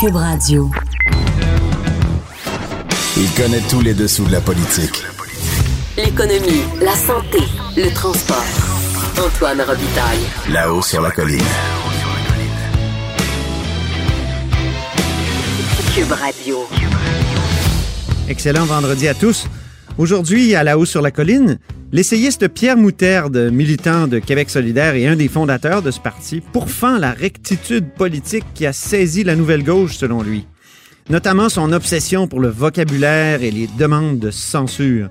Cube Radio. Il connaît tous les dessous de la politique. L'économie, la santé, le transport. Antoine Robitaille. Là-haut sur la colline. Cube Radio. Excellent vendredi à tous. Aujourd'hui, à la haut sur la colline, l'essayiste Pierre Moutarde, militant de Québec solidaire et un des fondateurs de ce parti, pourfend la rectitude politique qui a saisi la nouvelle gauche, selon lui. Notamment son obsession pour le vocabulaire et les demandes de censure.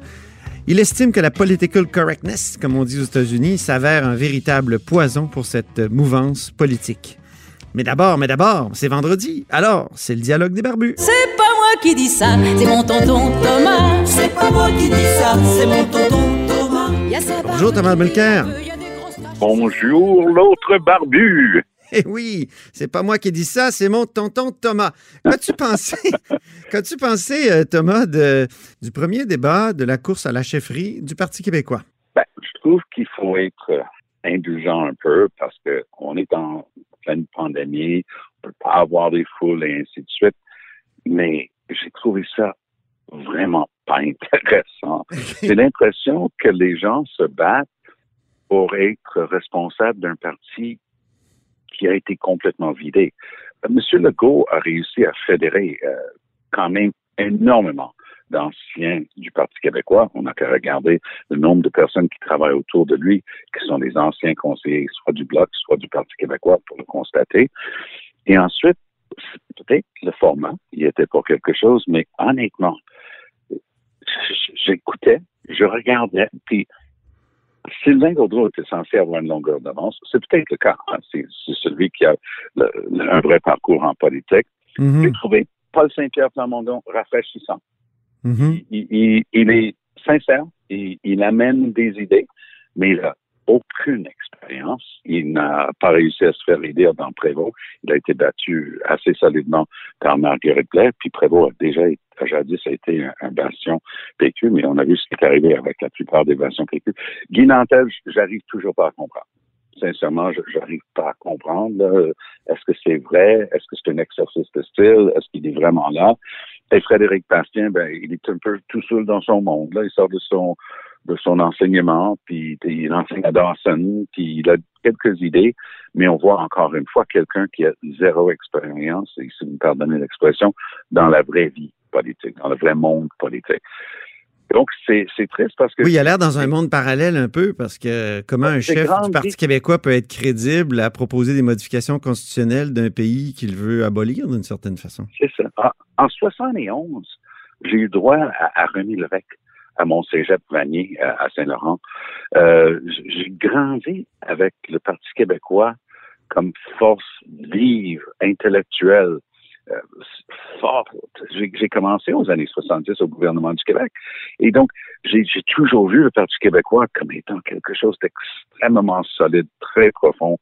Il estime que la political correctness, comme on dit aux États-Unis, s'avère un véritable poison pour cette mouvance politique. Mais d'abord, mais d'abord, c'est vendredi. Alors, c'est le dialogue des barbus. C'est pas moi qui dis ça, c'est mon tonton Thomas. C'est pas moi qui dis ça, c'est mon tonton Bonjour, Thomas Mulcair. Bonjour, l'autre barbu. Eh oui, c'est pas moi qui dis ça, c'est mon tonton Thomas. Qu'as-tu pensé, qu'as-tu pensé, euh, Thomas, de, du premier débat de la course à la chefferie du Parti québécois? Ben, je trouve qu'il faut être indulgent un peu parce que on est en pleine pandémie, on peut pas avoir des foules et ainsi de suite. Mais j'ai trouvé ça vraiment pas intéressant. J'ai l'impression que les gens se battent pour être responsables d'un parti qui a été complètement vidé. Monsieur Legault a réussi à fédérer euh, quand même énormément d'anciens du Parti québécois. On n'a qu'à regarder le nombre de personnes qui travaillent autour de lui, qui sont des anciens conseillers, soit du Bloc, soit du Parti québécois, pour le constater. Et ensuite, le format, il était pour quelque chose, mais honnêtement, j'écoutais, je regardais, puis Sylvain Gaudreau était censé avoir une longueur d'avance. C'est peut-être le cas. hein. C'est celui qui a le- le- un vrai parcours en politique. Mhm, J'ai trouvé Paul Saint-Pierre Plamondon rafraîchissant. mhm. Il, il- il est sincère, il, il amène des idées, mais il n'a aucune expérience. Il n'a pas réussi à se faire aider dans Prévost. Il a été battu assez solidement par Marguerite Blair, puis Prévost a déjà été- jadis a été un, bastion PQ, mais on a vu ce qui est arrivé avec la plupart des bastions PQ. Guy Nantel, j'arrive toujours pas à comprendre. Sincèrement, j'arrive pas à comprendre. Est-ce que c'est vrai? Est-ce que c'est un exercice de style? Est-ce qu'il est vraiment là? Et Frédéric Bastien, ben, il est un peu tout seul dans son monde. Là. Il sort de son de son enseignement, puis il enseigne à Dawson, puis il a quelques idées, mais on voit encore une fois quelqu'un qui a zéro expérience, et si vous me pardonnez l'expression, dans la vraie vie politique, dans le vrai monde politique. Donc, c'est triste parce que... Oui, il a l'air dans un monde parallèle un peu parce que comment un chef du Parti québécois peut être crédible à proposer des modifications constitutionnelles d'un pays qu'il veut abolir d'une certaine façon? C'est ça. En, en 71, j'ai eu droit à, à René Lévesque à mon cégep Vanier à, à Saint-Laurent. Euh, j'ai grandi avec le Parti québécois comme force vive, intellectuelle, euh, forte. J'ai commencé aux années 70 au gouvernement du Québec. Et donc, j'ai toujours vu le Parti québécois comme étant quelque chose d'extrêmement solide, très profond.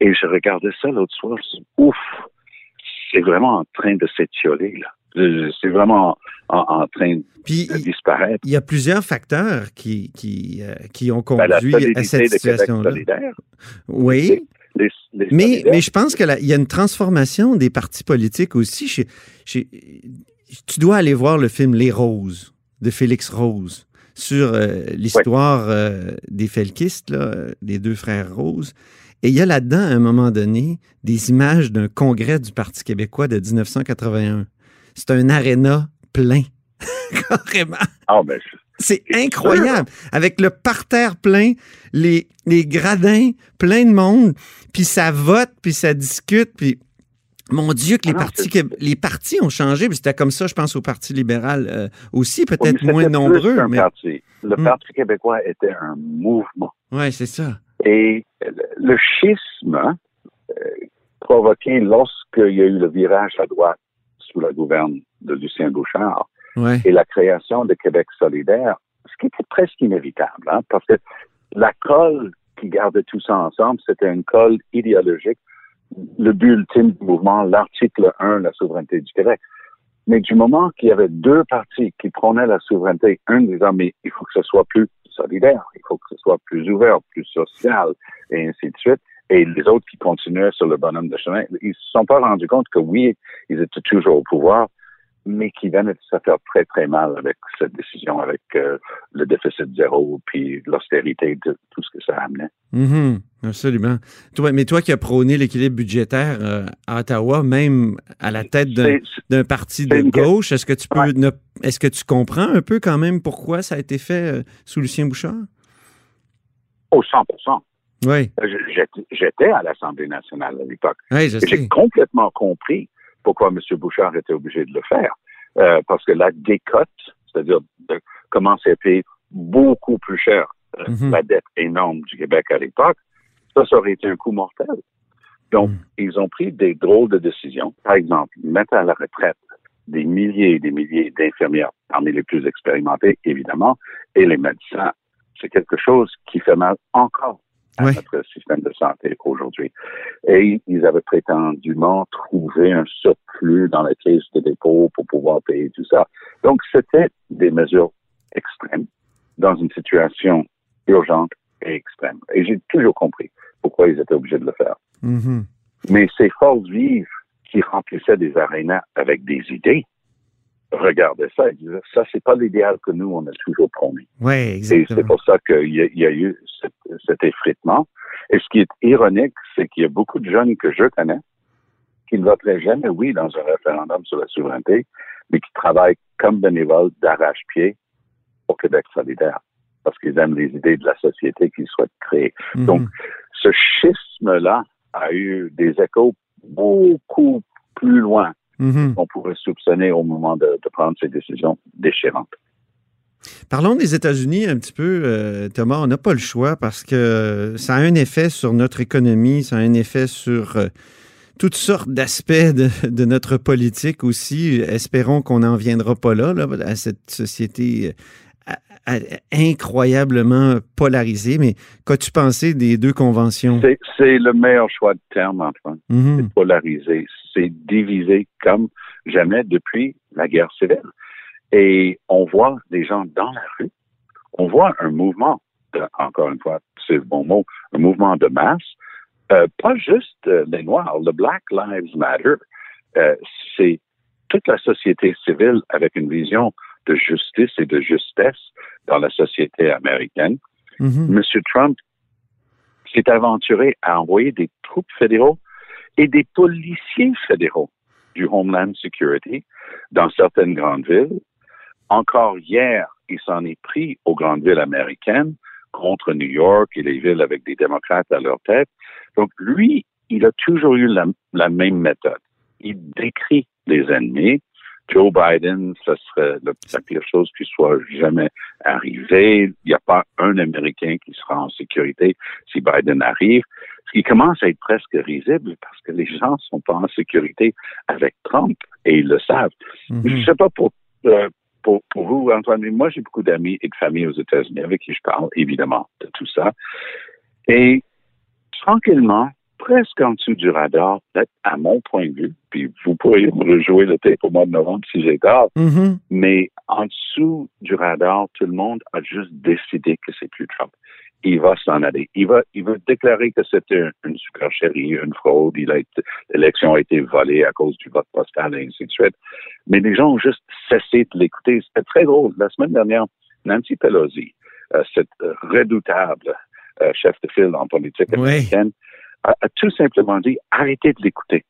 Et je regardais ça l'autre soir, je me suis dit, ouf, c'est vraiment en train de s'étioler, là. Je- C'est vraiment en, en train Puis de disparaître. il y a plusieurs facteurs qui, qui, euh, qui ont Ben, conduit à cette situation-là. Oui, Les, les mais, mais je pense qu'il y a une transformation des partis politiques aussi. Tu dois aller voir le film Les Roses de Félix Rose sur euh, l'histoire euh, des Felkistes, là, euh, des deux frères Rose. Et il y a là-dedans, à un moment donné, des images d'un congrès du Parti québécois de 1981. C'est un aréna plein, carrément. Ah, ben, C'est incroyable. Avec le parterre plein, les, les gradins, plein de monde, puis ça vote, puis ça discute, puis mon Dieu que les Ah non, partis les partis ont changé, puis c'était comme ça, je pense, au Parti libéral euh, aussi, Oui, peut-être moins nombreux, mais parti. Le Hmm. Parti québécois était un mouvement. ouais, c'est ça. Et le- schisme euh, provoqué lorsqu'il y a eu le virage à droite sous la gouverne de Lucien Bouchard Ouais. et la création de Québec solidaire, ce qui était presque inévitable, hein, parce que la colle qui gardait tout ça ensemble, c'était une colle idéologique, le but ultime du mouvement, l'article 1, la souveraineté du Québec. Mais du moment qu'il y avait deux partis qui prenaient la souveraineté, un disant, mais il faut que ce soit plus solidaire, il faut que ce soit plus ouvert, plus social, et ainsi de suite, et les autres qui continuaient sur le bonhomme de chemin, ils se sont pas rendus compte que oui, ils étaient toujours au pouvoir, mais qui venaient de se faire très, très mal avec cette décision, avec euh, le déficit zéro, puis l'austérité tout ce que ça amenait. Mhm, absolument. Toi, mais toi qui as prôné l'équilibre budgétaire euh, à Ottawa, même à la tête d'un parti de gauche, est-ce que tu peux Ouais. ne- est-ce que tu comprends un peu quand même pourquoi ça a été fait euh, sous Lucien Bouchard? Au 100 Oui, Je- j'étais- à l'Assemblée nationale à l'époque. oui, J'ai complètement compris pourquoi M. Bouchard était obligé de le faire. Euh, parce que la décote, c'est-à-dire de commencer à payer beaucoup plus cher euh, Mhm. la dette énorme du Québec à l'époque, ça, ça aurait été un coup mortel. Donc, Mhm. ils ont pris des drôles de décisions. Par exemple, mettre à la retraite des milliers et des milliers d'infirmières, parmi les plus expérimentées, évidemment, et les médecins. C'est quelque chose qui fait mal encore à notre système de santé aujourd'hui. Et ils avaient prétendument trouvé un surplus dans la caisse de dépôt pour pouvoir payer tout ça. Donc, c'était des mesures extrêmes dans une situation urgente et extrême. Et j'ai toujours compris pourquoi ils étaient obligés de le faire. Mhm. Mais ces forces vives qui remplissaient des arénas avec des idées, regardaient ça et disaient, ça, c'est pas l'idéal que nous, on a toujours promis. Oui, Et exactement. c'est pour ça qu'il y, a- il y a eu cet, cet effritement. Et ce qui est ironique, c'est qu'il y a beaucoup de jeunes que je connais qui ne voteraient jamais oui dans un référendum sur la souveraineté, mais qui travaillent comme bénévoles d'arrache-pied au Québec solidaire parce qu'ils aiment les idées de la société qu'ils souhaitent créer. Mhm. Donc, ce schisme-là a eu des échos beaucoup plus loin Mhm. qu'on pourrait soupçonner au moment de, de prendre ces décisions déchirantes. Parlons des États-Unis un petit peu, euh, Thomas. On n'a pas le choix parce que ça a un effet sur notre économie, ça a un effet sur euh, toutes sortes d'aspects de, de notre politique aussi. Espérons qu'on n'en viendra pas là, là, à cette société euh, incroyablement polarisée. Mais qu'as-tu pensé des deux conventions? C'est- le meilleur choix de terme, Antoine. Mhm. C'est polarisé, c'est divisé comme jamais depuis la guerre civile. Et on voit des gens dans la rue, on voit un mouvement, de- encore une fois, c'est le bon mot, un mouvement de masse, euh, pas juste euh, les Noirs, le Black Lives Matter, euh, c'est toute la société civile avec une vision de justice et de justesse dans la société américaine. Mhm. M. Trump s'est aventuré à envoyer des troupes fédéraux et des policiers fédéraux du Homeland Security dans certaines grandes villes. Encore hier, il s'en est pris aux grandes villes américaines contre New York et les villes avec des démocrates à leur tête. Donc, lui, il a toujours eu la, la même méthode. Il décrit les ennemis. Joe Biden, ce serait la pire chose qui soit jamais arrivée. Il n'y a pas un Américain qui sera en sécurité si Biden arrive. Ce qui commence à être presque risible parce que les gens sont pas en sécurité avec Trump et ils le savent. Mhm. Je sais pas pour, euh, pour, pour vous, Antoine, mais moi, j'ai beaucoup d'amis et de familles aux États-Unis avec qui je parle, évidemment, de tout ça. Et tranquillement, presque en dessous du radar, peut-être à mon point de vue, puis vous pourriez me rejouer le tape au mois de novembre si j'ai tort, Mhm. mais en dessous du radar, tout le monde a juste décidé que c'est plus Trump. Il va s'en aller. Il va, il va déclarer que c'était une supercherie, une fraude. Il a l'élection a été volée à cause du vote postal et ainsi de suite. Mais les gens ont juste cessé de l'écouter. C'était très drôle. La semaine dernière, Nancy Pelosi, euh, cette redoutable euh, chef de file en politique Oui. A, a tout simplement dit arrêtez de l'écouter.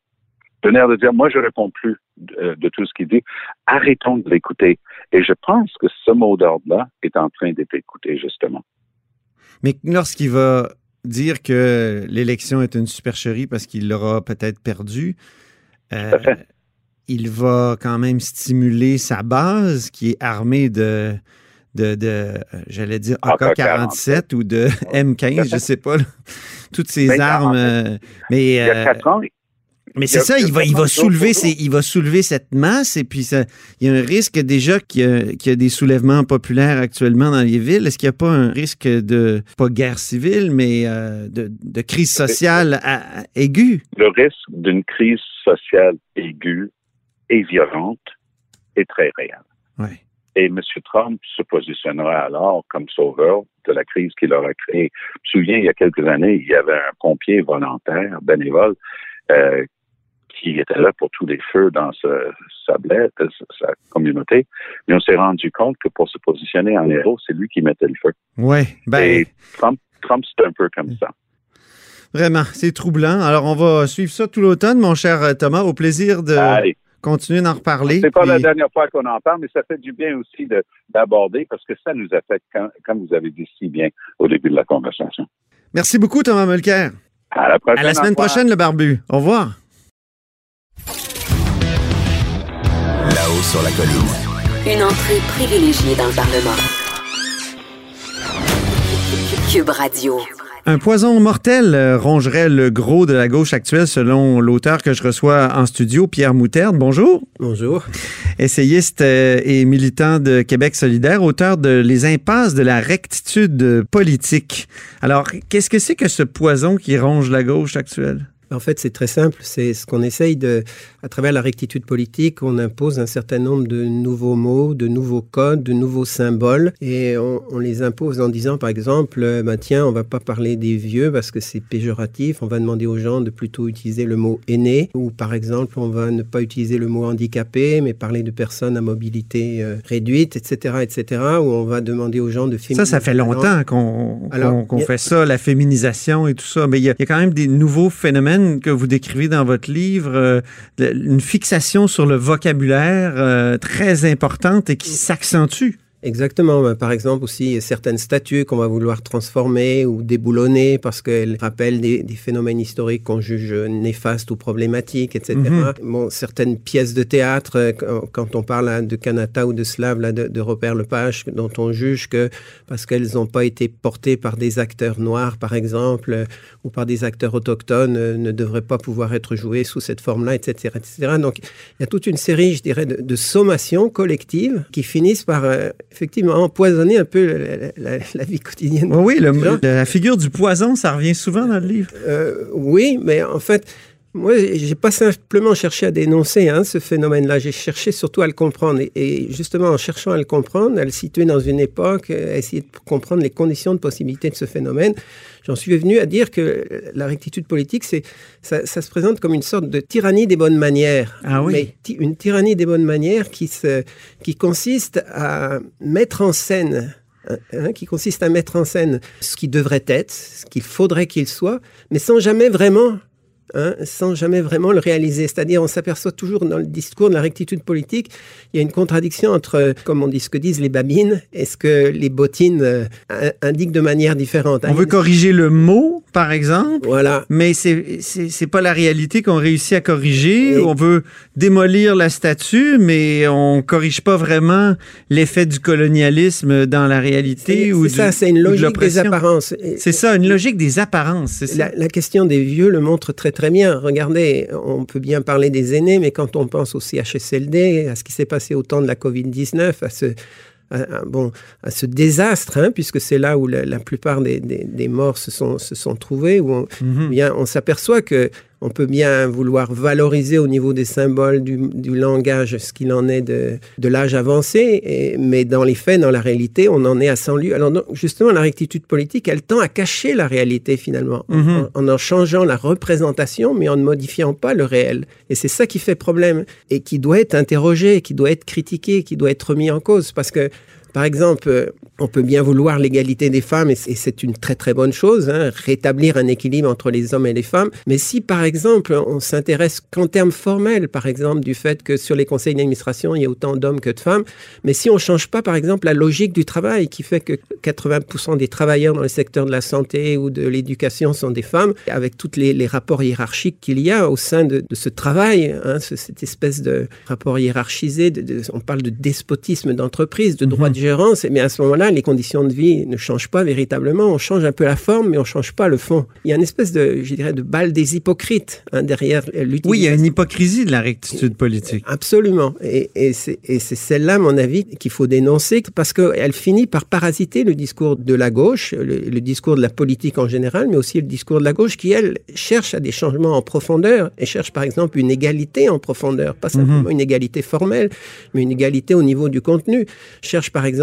L'air de dire moi je réponds plus de, de tout ce qu'il dit. Arrêtons de l'écouter. Et je pense que ce mot d'ordre-là est en train d'être écouté justement. Mais lorsqu'il va dire que l'élection est une supercherie parce qu'il l'aura peut-être perdu, euh, il va quand même stimuler sa base qui est armée de, de, de euh, j'allais dire AK-47 ou de M15, je sais pas, là. toutes ces Mais, armes. euh, mais Il y a euh, quatre ans, mais c'est ça, il va, il va soulever, ces- il va soulever cette masse et puis ça, il y a un risque déjà qu'il y, a, qu'il y a des soulèvements populaires actuellement dans les villes. Est-ce qu'il n'y a pas un risque de, pas guerre civile, mais euh, de, de crise sociale à- à- aiguë? le risque d'une crise sociale aiguë et violente est très réel. Oui. Et M. Trump se positionnera alors comme sauveur de la crise qu'il aura créée. Je me souviens, il y a quelques années, il y avait un pompier volontaire, bénévole, euh, qui était là pour tous les feux dans sa blette, sa communauté. Mais on s'est rendu compte que pour se positionner en héros, c'est lui qui mettait le feu. Ouais, ben... Et Trump, Trump c'est un peu comme ça. Vraiment, c'est troublant. Alors, on va suivre ça tout l'automne, mon cher Thomas. Au plaisir de continuer d'en reparler. C'est pas la dernière fois qu'on en parle, mais ça fait du bien aussi d'aborder parce que ça nous affecte, comme vous avez dit si bien au début de la conversation. Merci beaucoup, Thomas Mulcair. À la prochaine. À la semaine prochaine, le barbu. Au revoir. Là-haut sur la colline. Une entrée privilégiée dans le Parlement. Cube Radio. Un poison mortel euh, rongerait le gros de la gauche actuelle, selon l'auteur que je reçois en studio, Pierre Moutarde. Bonjour. Bonjour. Essayiste euh, et militant de Québec solidaire, auteur de Les impasses de la rectitude politique. Alors, qu'est-ce que c'est que ce poison qui ronge la gauche actuelle? En fait, c'est très simple. C'est ce qu'on essaye de, à travers la rectitude politique, on impose un certain nombre de nouveaux mots, de nouveaux codes, de nouveaux symboles, et on, les impose en disant, par exemple, euh, bah, tiens, on va pas parler des vieux parce que c'est péjoratif. On va demander aux gens de plutôt utiliser le mot aîné, ou par exemple, on va ne pas utiliser le mot handicapé, mais parler de personnes à mobilité euh, réduite, etc., etc. Ou on va demander aux gens de féminiser. Ça, ça fait longtemps qu'on fait ça, la féminisation et tout ça. Mais il y, a quand même des nouveaux phénomènes que vous décrivez dans votre livre, euh, une fixation sur le vocabulaire euh, très importante et qui s'accentue. Exactement. Ben, par exemple, aussi, certaines statues qu'on va vouloir transformer ou déboulonner parce qu'elles rappellent des, phénomènes historiques qu'on juge néfastes ou problématiques, etc. Mhm. Bon, certaines pièces de théâtre, euh, quand on parle hein, de Kanata ou de Slav, là, de, de Robert Lepage, dont on juge que parce qu'elles n'ont pas été portées par des acteurs noirs, par exemple, euh, ou par des acteurs autochtones, euh, ne devraient pas pouvoir être jouées sous cette forme-là, etc., etc. Donc, il y a toute une série, je dirais, de, sommations collectives qui finissent par effectivement empoisonner un peu la, vie quotidienne. Oui, la figure du poison, ça revient souvent dans le livre. Euh, oui, mais en fait, moi, j'ai pas simplement cherché à dénoncer hein, ce phénomène-là, j'ai cherché surtout à le comprendre. Et, justement, en cherchant à le comprendre, à le situer dans une époque, à essayer de comprendre les conditions de possibilité de ce phénomène, j'en suis venu à dire que la rectitude politique, c'est ça, se présente comme une sorte de tyrannie des bonnes manières. Ah oui. Mais une tyrannie des bonnes manières qui, se, qui consiste à mettre en scène hein, hein, qui consiste à mettre en scène ce qui devrait être, ce qu'il faudrait qu'il soit, mais sans jamais vraiment Hein, sans jamais vraiment le réaliser. C'est-à-dire, on s'aperçoit toujours dans le discours de la rectitude politique, il y a une contradiction entre, comme on dit, ce que disent les babines et ce que les bottines euh, indiquent de manière différente. On veut corriger le mot, par exemple, voilà. mais c'est c'est pas la réalité qu'on réussit à corriger. On veut démolir la statue, mais on corrige pas vraiment l'effet du colonialisme dans la réalité ou ça, c'est une logique des apparences. C'est ça, une logique des apparences. La, la question des vieux le montre très très bien. Regardez, on peut bien parler des aînés, mais quand on pense au CHSLD, à ce qui s'est passé au temps de la Covid-19, à ce, bon, à ce désastre, hein, puisque c'est là où la, plupart des, des, morts se sont, se sont trouvés, où on, mhm. bien, on s'aperçoit que on peut bien vouloir valoriser au niveau des symboles, du, langage, ce qu'il en est de, de l'âge avancé, et, mais dans les faits, dans la réalité, on en est à 100 lieues. Alors justement, la rectitude politique, elle tend à cacher la réalité finalement, mhm. en, en, changeant la représentation, mais en ne modifiant pas le réel. Et c'est ça qui fait problème, et qui doit être interrogé, qui doit être critiqué, qui doit être remis en cause, parce que par exemple, euh, on peut bien vouloir l'égalité des femmes et c'est une très très bonne chose, hein, rétablir un équilibre entre les hommes et les femmes. Mais si par exemple on s'intéresse qu'en termes formels, par exemple du fait que sur les conseils d'administration il y a autant d'hommes que de femmes, mais si on change pas par exemple la logique du travail qui fait que 80% des travailleurs dans le secteur de la santé ou de l'éducation sont des femmes, avec tous les, rapports hiérarchiques qu'il y a au sein de, ce travail, hein, cette espèce de rapport hiérarchisé, on parle de despotisme d'entreprise, de droit de mais à ce moment-là, les conditions de vie ne changent pas véritablement. On change un peu la forme, mais on change pas le fond. Il y a une espèce de, je dirais, de balle des hypocrites hein, derrière l'utilisation. Oui, il y a une hypocrisie de la rectitude politique. Absolument. Et, et c'est celle-là, à mon avis, qu'il faut dénoncer parce qu'elle finit par parasiter le discours de la gauche, le, le discours de la politique en général, mais aussi le discours de la gauche qui, elle, cherche à des changements en profondeur et cherche, par exemple, une égalité en profondeur, pas simplement une égalité formelle, mais une égalité au niveau du contenu. Cherche, par exemple,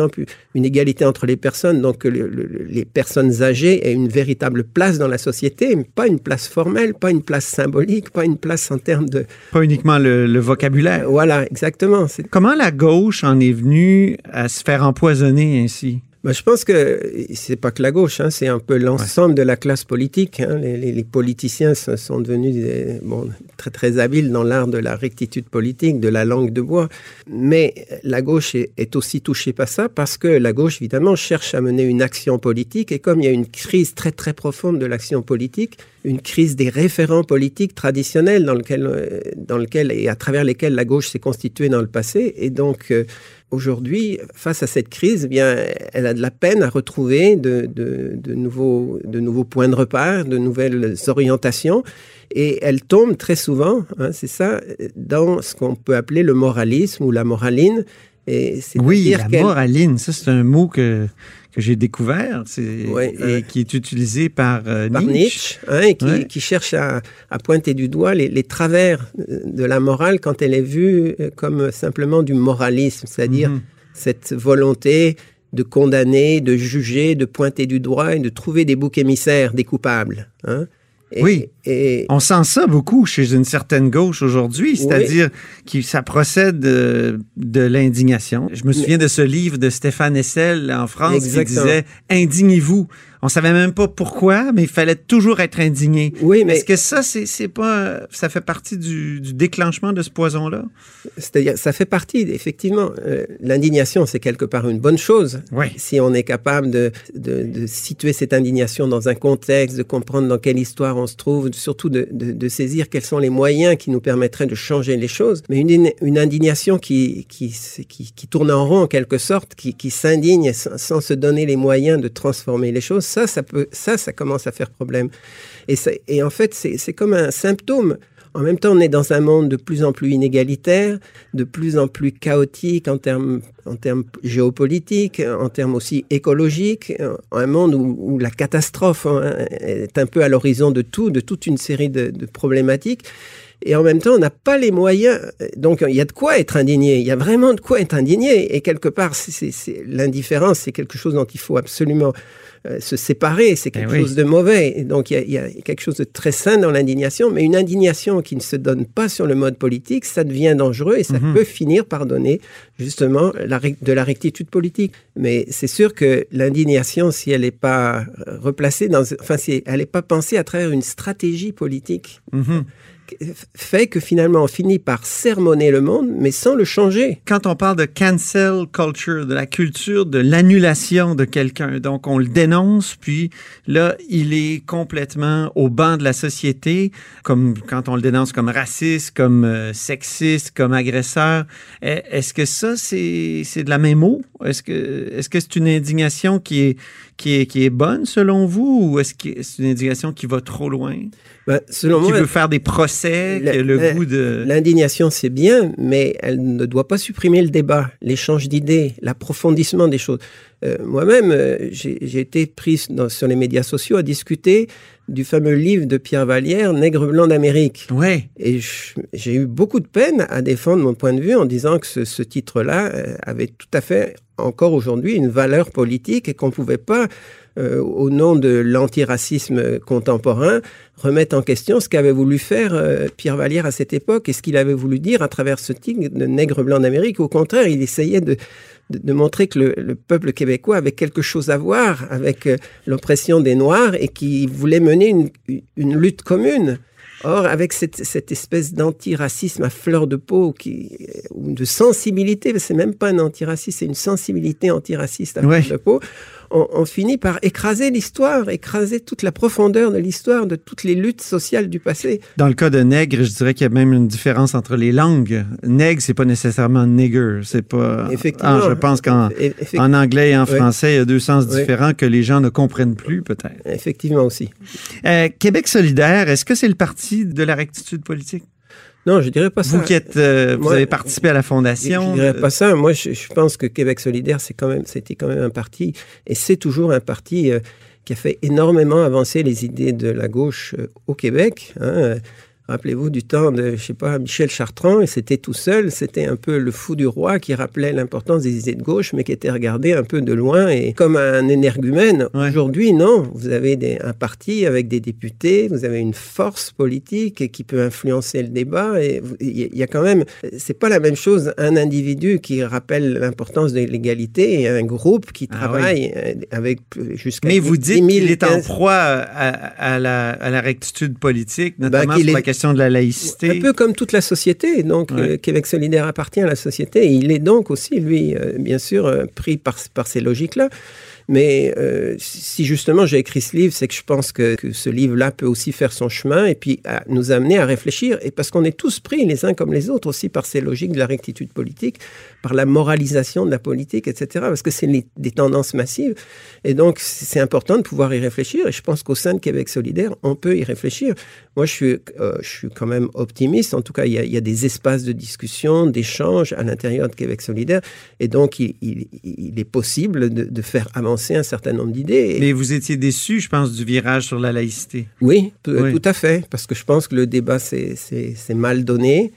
une égalité entre les personnes, donc que le- le- les personnes âgées aient une véritable place dans la société, mais pas une place formelle, pas une place symbolique, pas une place en termes de... Pas uniquement le, le vocabulaire. Voilà, exactement. Comment la gauche en est venue à se faire empoisonner ainsi? Ben, je pense que c'est pas que la gauche, hein, c'est un peu l'ensemble de la classe politique. hein. Les, les- les politiciens sont devenus des- bon, très très habiles dans l'art de la rectitude politique, de la langue de bois. Mais la gauche est, est aussi touchée par ça parce que la gauche, évidemment, cherche à mener une action politique. Et comme il y a une crise très très profonde de l'action politique, une crise des référents politiques traditionnels dans lequel, euh, dans lequel et à travers lesquels la gauche s'est constituée dans le passé. Et donc, euh, aujourd'hui, face à cette crise, eh bien, elle a de la peine à retrouver de, de, de nouveaux, de nouveaux points de repère, de nouvelles orientations. Et elle tombe très souvent, hein, c'est ça, dans ce qu'on peut appeler le moralisme ou la moraline. Et Oui, la moraline, ça c'est un mot que, que j'ai découvert c'est- Ouais, et euh, qui est utilisé par, euh, par Nietzsche. Nietzsche, hein, et qui, Ouais. qui cherche à, à pointer du doigt les, les travers de la morale quand elle est vue euh, comme simplement du moralisme, c'est-à dire Mhm. cette volonté de condamner, de juger, de pointer du doigt et de trouver des boucs émissaires, des coupables. hein. Et- Oui. Et, On sent ça beaucoup chez une certaine gauche aujourd'hui, c'est-à-dire que ça procède euh, de l'indignation. Je me souviens de ce livre de Stéphane Hessel en France Exactement. qui disait Indignez-vous. On savait même pas pourquoi, mais il fallait toujours être indigné. oui, mais Est-ce que ça, c'est pas, ça fait partie du, du déclenchement de ce poison-là? c'est-à-dire, ça fait partie, effectivement, euh, l'indignation, c'est quelque part une bonne chose. Oui. Si on est capable de, de, de situer cette indignation dans un contexte, de comprendre dans quelle histoire on se trouve, surtout de, de, de saisir quels sont les moyens qui nous permettraient de changer les choses. Mais une, une indignation qui, qui, qui, qui tourne en rond en quelque sorte, qui, qui s'indigne sans, sans se donner les moyens de transformer les choses, ça, ça, peut, ça, ça commence à faire problème. Et, ça- et en fait, c'est comme un symptôme. En même temps, on est dans un monde de plus en plus inégalitaire, de plus en plus chaotique en termes, en termes géopolitiques, en termes aussi écologiques, un monde où, la catastrophe hein, est un peu à l'horizon de tout, de toute une série de problématiques. Et en même temps, on n'a pas les moyens. Donc, il y a de quoi être indigné. Il y a vraiment de quoi être indigné. Et quelque part, l'indifférence, c'est quelque chose dont il faut absolument euh, se séparer. C'est quelque Eh oui. chose de mauvais. Et donc, il y, a, il y a quelque chose de très sain dans l'indignation. Mais une indignation qui ne se donne pas sur le mode politique, ça devient dangereux et ça Mhm. peut finir par donner justement la, de la rectitude politique. Mais c'est sûr que l'indignation, si elle n'est pas euh, replacée dans, enfin, si elle n'est pas pensée à travers une stratégie politique, Mhm. Fait que finalement on finit par sermonner le monde, mais sans le changer. Quand on parle de cancel culture, de la culture de l'annulation de quelqu'un, donc on le dénonce, puis là, il est complètement au banc de la société, comme quand on le dénonce comme raciste, comme euh, sexiste, comme agresseur. Eh, Est-ce que ça, c'est c'est de la même eau? Est-ce que est-ce que c'est une indignation qui est, qui, est, qui est bonne selon vous, ou est-ce que c'est une indignation qui va trop loin? Ben, selon qui moi, veut faire des procès, le goût de... L'indignation, c'est bien, mais elle ne doit pas supprimer le débat, l'échange d'idées, l'approfondissement des choses. Euh, Moi-même, euh, j'ai été pris dans- sur les médias sociaux à discuter du fameux livre de Pierre Vallière, Nègre blanc d'Amérique. Ouais. Et j'ai eu beaucoup de peine à défendre mon point de vue en disant que ce, ce titre-là euh, avait tout à fait, encore aujourd'hui, une valeur politique et qu'on ne pouvait pas, euh, au nom de l'antiracisme contemporain, remettre en question ce qu'avait voulu faire euh, Pierre Vallière à cette époque et ce qu'il avait voulu dire à travers ce titre de Nègre blanc d'Amérique. Au contraire, il essayait de, de, de montrer que le, le peuple québécois avait quelque chose à voir avec euh, l'oppression des Noirs et qu'il voulait mener une, une lutte commune. Or, avec cette, cette espèce d'antiracisme à fleur de peau, qui, ou de sensibilité, c'est même pas un antiracisme, c'est une sensibilité antiraciste à Ouais. fleur de peau, on, on finit par écraser l'histoire, écraser toute la profondeur de l'histoire, de toutes les luttes sociales du passé. Dans le cas de nègre, je dirais qu'il y a même une différence entre les langues. Nègre, c'est pas nécessairement nigger. C'est pas. Effectivement. Ah, je pense qu'en en anglais et en français, il y a deux sens différents que les gens ne comprennent plus, peut-être. Effectivement aussi. Euh, Québec solidaire, est-ce que c'est le parti de la rectitude politique? Non, je dirais pas ça. Vous qui êtes, euh, vous Moi, avez participé à la Je fondation. dirais pas ça. Moi, je, je pense que Québec solidaire, c'est quand même, c'était quand même un parti, et c'est toujours un parti euh, qui a fait énormément avancer les idées de la gauche euh, au Québec. hein. Rappelez-vous du temps de, je sais pas, Michel Chartrand, et c'était tout seul, c'était un peu le fou du roi qui rappelait l'importance des idées de gauche, mais qui était regardé un peu de loin et comme un énergumène. Ouais. Aujourd'hui, non. Vous avez des- un parti avec des députés, vous avez une force politique qui peut influencer le débat, et il y a- quand même, c'est pas la même chose un individu qui rappelle l'importance de l'égalité et un groupe qui Ah travaille euh, avec jusqu'à Mais vous 10 dites 000, qu'il est en 15 proie à, à la, à la rectitude politique, notamment Bah, qu'il sur la est- question de la laïcité. Un peu comme toute la société. Donc, Ouais. euh, Québec solidaire appartient à la société. Et il est donc aussi, lui, euh, bien sûr, euh, pris par, par ces logiques-là. Mais euh, si justement j'ai écrit ce livre, c'est que je pense que, que ce livre-là peut aussi faire son chemin et puis à nous amener à réfléchir. Et parce qu'on est tous pris, les uns comme les autres, aussi par ces logiques de la rectitude politique, par la moralisation de la politique, etc. Parce que c'est des tendances massives. Et donc, c'est important de pouvoir y réfléchir. Et je pense qu'au sein de Québec solidaire, on peut y réfléchir. Moi, je suis, euh, je suis quand même optimiste. En tout cas, il y a, il y a des espaces de discussion, d'échange à l'intérieur de Québec solidaire. Et donc, il, il- il est possible de, de faire avancer un certain nombre d'idées. Mais vous étiez déçu, je pense, du virage sur la laïcité. oui, tout, Oui. tout à fait. Parce que je pense que le débat s'est mal donné.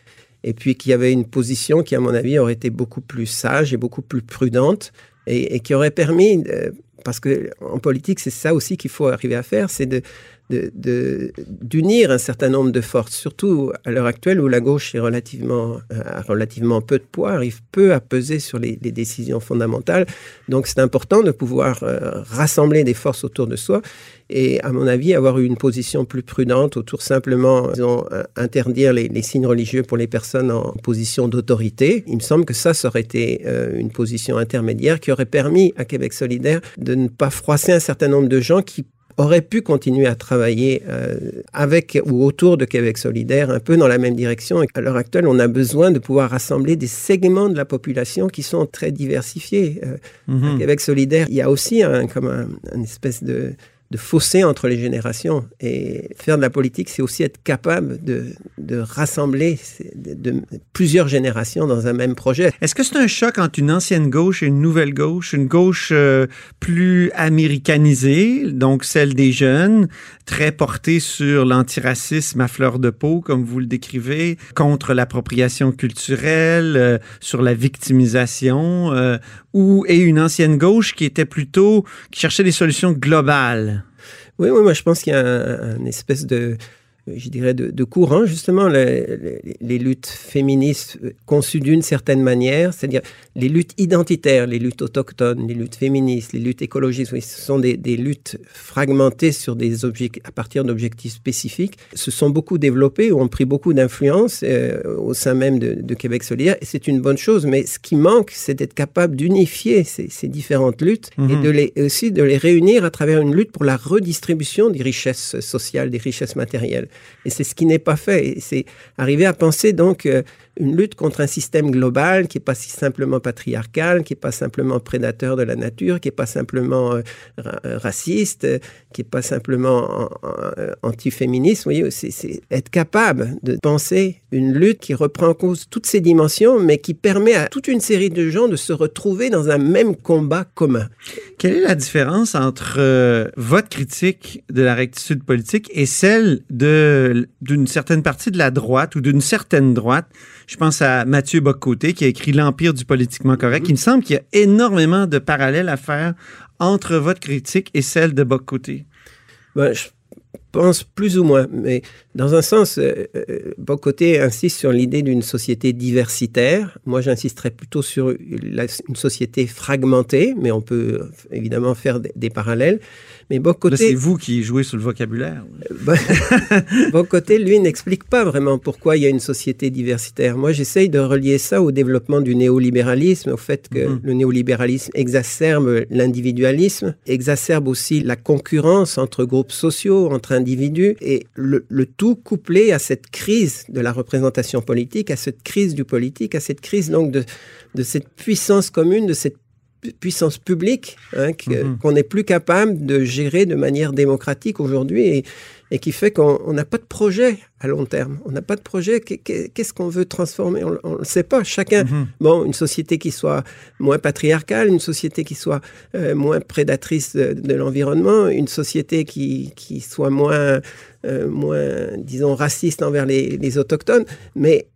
Et puis qu'il y avait une position qui, à mon avis, aurait été beaucoup plus sage et beaucoup plus prudente. Et, et qui aurait permis, euh, parce que en politique, c'est ça aussi qu'il faut arriver à faire, c'est de- d'unir un certain nombre de forces, surtout à l'heure actuelle où la gauche est relativement, euh, a relativement peu de poids, arrive peu à peser sur les, décisions fondamentales. Donc c'est important de pouvoir euh, rassembler des forces autour de soi et, à mon avis, avoir une position plus prudente autour simplement, disons, euh, interdire les, les signes religieux pour les personnes en position d'autorité. Il me semble que ça, ça aurait été une position intermédiaire qui aurait permis à Québec solidaire de ne pas froisser un certain nombre de gens qui aurait pu continuer à travailler euh, avec ou autour de Québec solidaire, un peu dans la même direction. Et à l'heure actuelle, on a besoin de pouvoir rassembler des segments de la population qui sont très diversifiés. Euh, Mhm. à Québec solidaire, il y a aussi un, comme un, une espèce de, de fossé entre les générations. Et faire de la politique, c'est aussi être capable de, de rassembler de- plusieurs générations dans un même projet. Est-ce que c'est un choc entre une ancienne gauche et une nouvelle gauche, une gauche euh, plus américanisée, donc celle des jeunes, très portée sur l'antiracisme à fleur de peau, comme vous le décrivez, contre l'appropriation culturelle, euh, sur la victimisation, euh, ou et une ancienne gauche qui était plutôt qui cherchait des solutions globales? Oui, oui, moi je pense qu'il y a un, espèce de, je dirais, de, de courant, justement, les, les- les luttes féministes euh, conçues d'une certaine manière, c'est-à-dire les luttes identitaires, les luttes autochtones, les luttes féministes, les luttes écologistes, oui, ce sont des, des luttes fragmentées sur des à partir d'objectifs spécifiques, se sont beaucoup développées, ont pris beaucoup d'influence euh, au sein même de, de Québec solidaire, et c'est une bonne chose, mais ce qui manque, c'est d'être capable d'unifier ces, ces différentes luttes et Mhm. de les, aussi de les réunir à travers une lutte pour la redistribution des richesses sociales, des richesses matérielles. Et c'est ce qui n'est pas fait. C'est arriver à penser donc euh, une lutte contre un système global qui n'est pas si simplement patriarcal, qui n'est pas simplement prédateur de la nature, qui n'est pas simplement euh, euh, raciste, euh, qui n'est pas simplement an- euh, antiféministe. Vous voyez, c'est être capable de penser une lutte qui reprend en cause toutes ces dimensions, mais qui permet à toute une série de gens de se retrouver dans un même combat commun. Quelle est la différence entre votre critique de la rectitude politique et celle d'une certaine partie de la droite ou d'une certaine droite? Je pense à Mathieu Boccoté qui a écrit L'Empire du politiquement correct. Il me semble qu'il y a énormément de parallèles à faire entre votre critique et celle de Boccoté. Ben, je- pense plus ou moins, mais dans un sens, euh, euh, Bocoté insiste sur l'idée d'une société diversitaire. Moi, j'insisterais plutôt sur la- une société fragmentée, mais on peut euh, évidemment faire des, des parallèles. Mais Là, c'est Bocoté, vous qui jouez sur le vocabulaire. Bocoté, lui, n'explique pas vraiment pourquoi il y a une société diversitaire. Moi, j'essaye de relier ça au développement du néolibéralisme, au fait que Mhm. le néolibéralisme exacerbe l'individualisme, exacerbe aussi la concurrence entre groupes sociaux, entre individus, et le, le tout couplé à cette crise de la représentation politique, à cette crise du politique, à cette crise donc de, de cette puissance commune, de cette pu- puissance publique hein, Mhm. qu'on n'est plus capable de gérer de manière démocratique aujourd'hui et, et qui fait qu'on on n'a pas de projet à long terme. On n'a pas de projet. Qu'est- qu'est- Qu'est-ce qu'on veut transformer? On ne le sait pas. Chacun, Mhm. bon, une société qui soit moins patriarcale, une société qui soit euh, moins prédatrice de, de l'environnement, une société qui, qui soit moins, euh, moins, disons, raciste envers les, les autochtones. Mais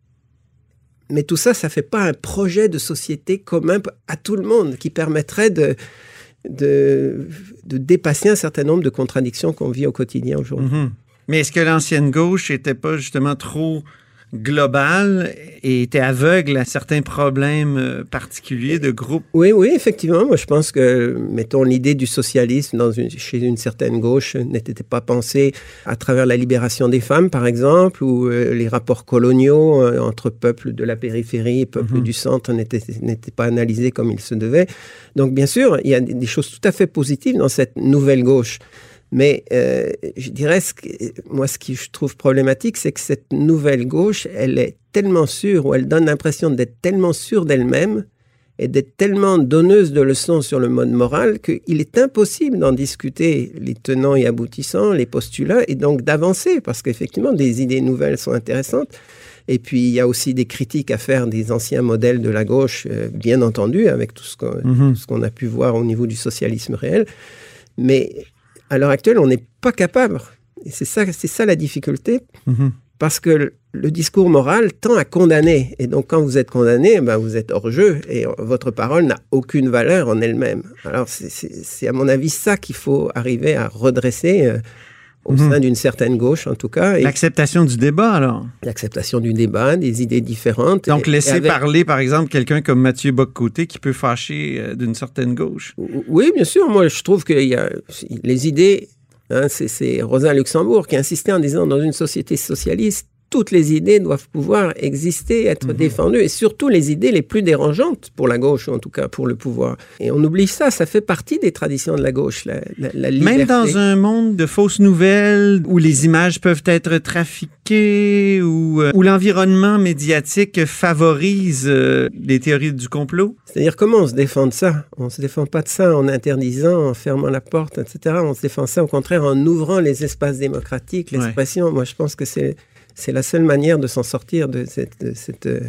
mais tout ça, ça fait pas un projet de société commun à tout le monde qui permettrait de, de, de dépasser un certain nombre de contradictions qu'on vit au quotidien aujourd'hui. Mhm. Mais est-ce que l'ancienne gauche n'était pas justement trop globale et était aveugle à certains problèmes euh, particuliers de groupe? Oui, oui, effectivement. Moi, je pense que, mettons, l'idée du socialisme dans une, chez une certaine gauche n'était pas pensée à travers la libération des femmes, par exemple, ou euh, les rapports coloniaux euh, entre peuples de la périphérie et peuples Mhm. du centre n'étaient pas analysés comme il se devait. Donc, bien sûr, il y a des choses tout à fait positives dans cette nouvelle gauche. Mais euh, je dirais, ce que- moi, ce qui je trouve problématique, c'est que cette nouvelle gauche, elle est tellement sûre, ou elle donne l'impression d'être tellement sûre d'elle-même, et d'être tellement donneuse de leçons sur le mode moral qu'il est impossible d'en discuter les tenants et aboutissants, les postulats, et donc d'avancer, parce qu'effectivement, des idées nouvelles sont intéressantes. Et puis, il y a aussi des critiques à faire des anciens modèles de la gauche, euh, bien entendu, avec tout ce qu'on Mhm. tout ce qu'on a pu voir au niveau du socialisme réel. Mais à l'heure actuelle, on n'est pas capable. Et c'est ça, c'est ça la difficulté, Mhm. parce que le, le discours moral tend à condamner. Et donc, quand vous êtes condamné, ben, vous êtes hors jeu et votre parole n'a aucune valeur en elle-même. Alors, c'est à mon avis ça qu'il faut arriver à redresser euh, au Mhm. sein d'une certaine gauche, en tout cas, L'acceptation du débat, alors. l'acceptation du débat, des idées différentes. Donc, Et- et laisser avec- parler, par exemple, quelqu'un comme Mathieu Boccoté qui peut fâcher euh, d'une certaine gauche. Oui, bien sûr. Moi, je trouve qu'il y a les idées. hein, c'est- c'est Rosa Luxembourg qui insistait en disant dans une société socialiste, toutes les idées doivent pouvoir exister, être Mhm. défendues, et surtout les idées les plus dérangeantes pour la gauche, ou en tout cas pour le pouvoir. Et on oublie ça, ça fait partie des traditions de la gauche, la, la, la liberté. Même dans un monde de fausses nouvelles où les images peuvent être trafiquées, où, euh, où l'environnement médiatique favorise euh, les théories du complot. C'est-à-dire comment on se défend de ça? On ne se défend pas de ça en interdisant, en fermant la porte, etc. On se défend ça au contraire en ouvrant les espaces démocratiques, Ouais. l'expression. Moi, je pense que c'est c'est la seule manière de s'en sortir de cette, de cette euh,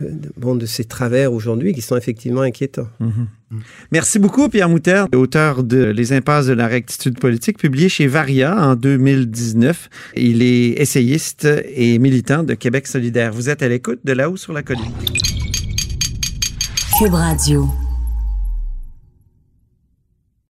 de- bon de ces travers aujourd'hui qui sont effectivement inquiétants. Merci beaucoup, Pierre Mouter, auteur de Les impasses de la rectitude politique, publié chez Varia en 2019. Il est essayiste et militant de Québec solidaire. Vous êtes à l'écoute de là-haut sur la colline. Cube Radio.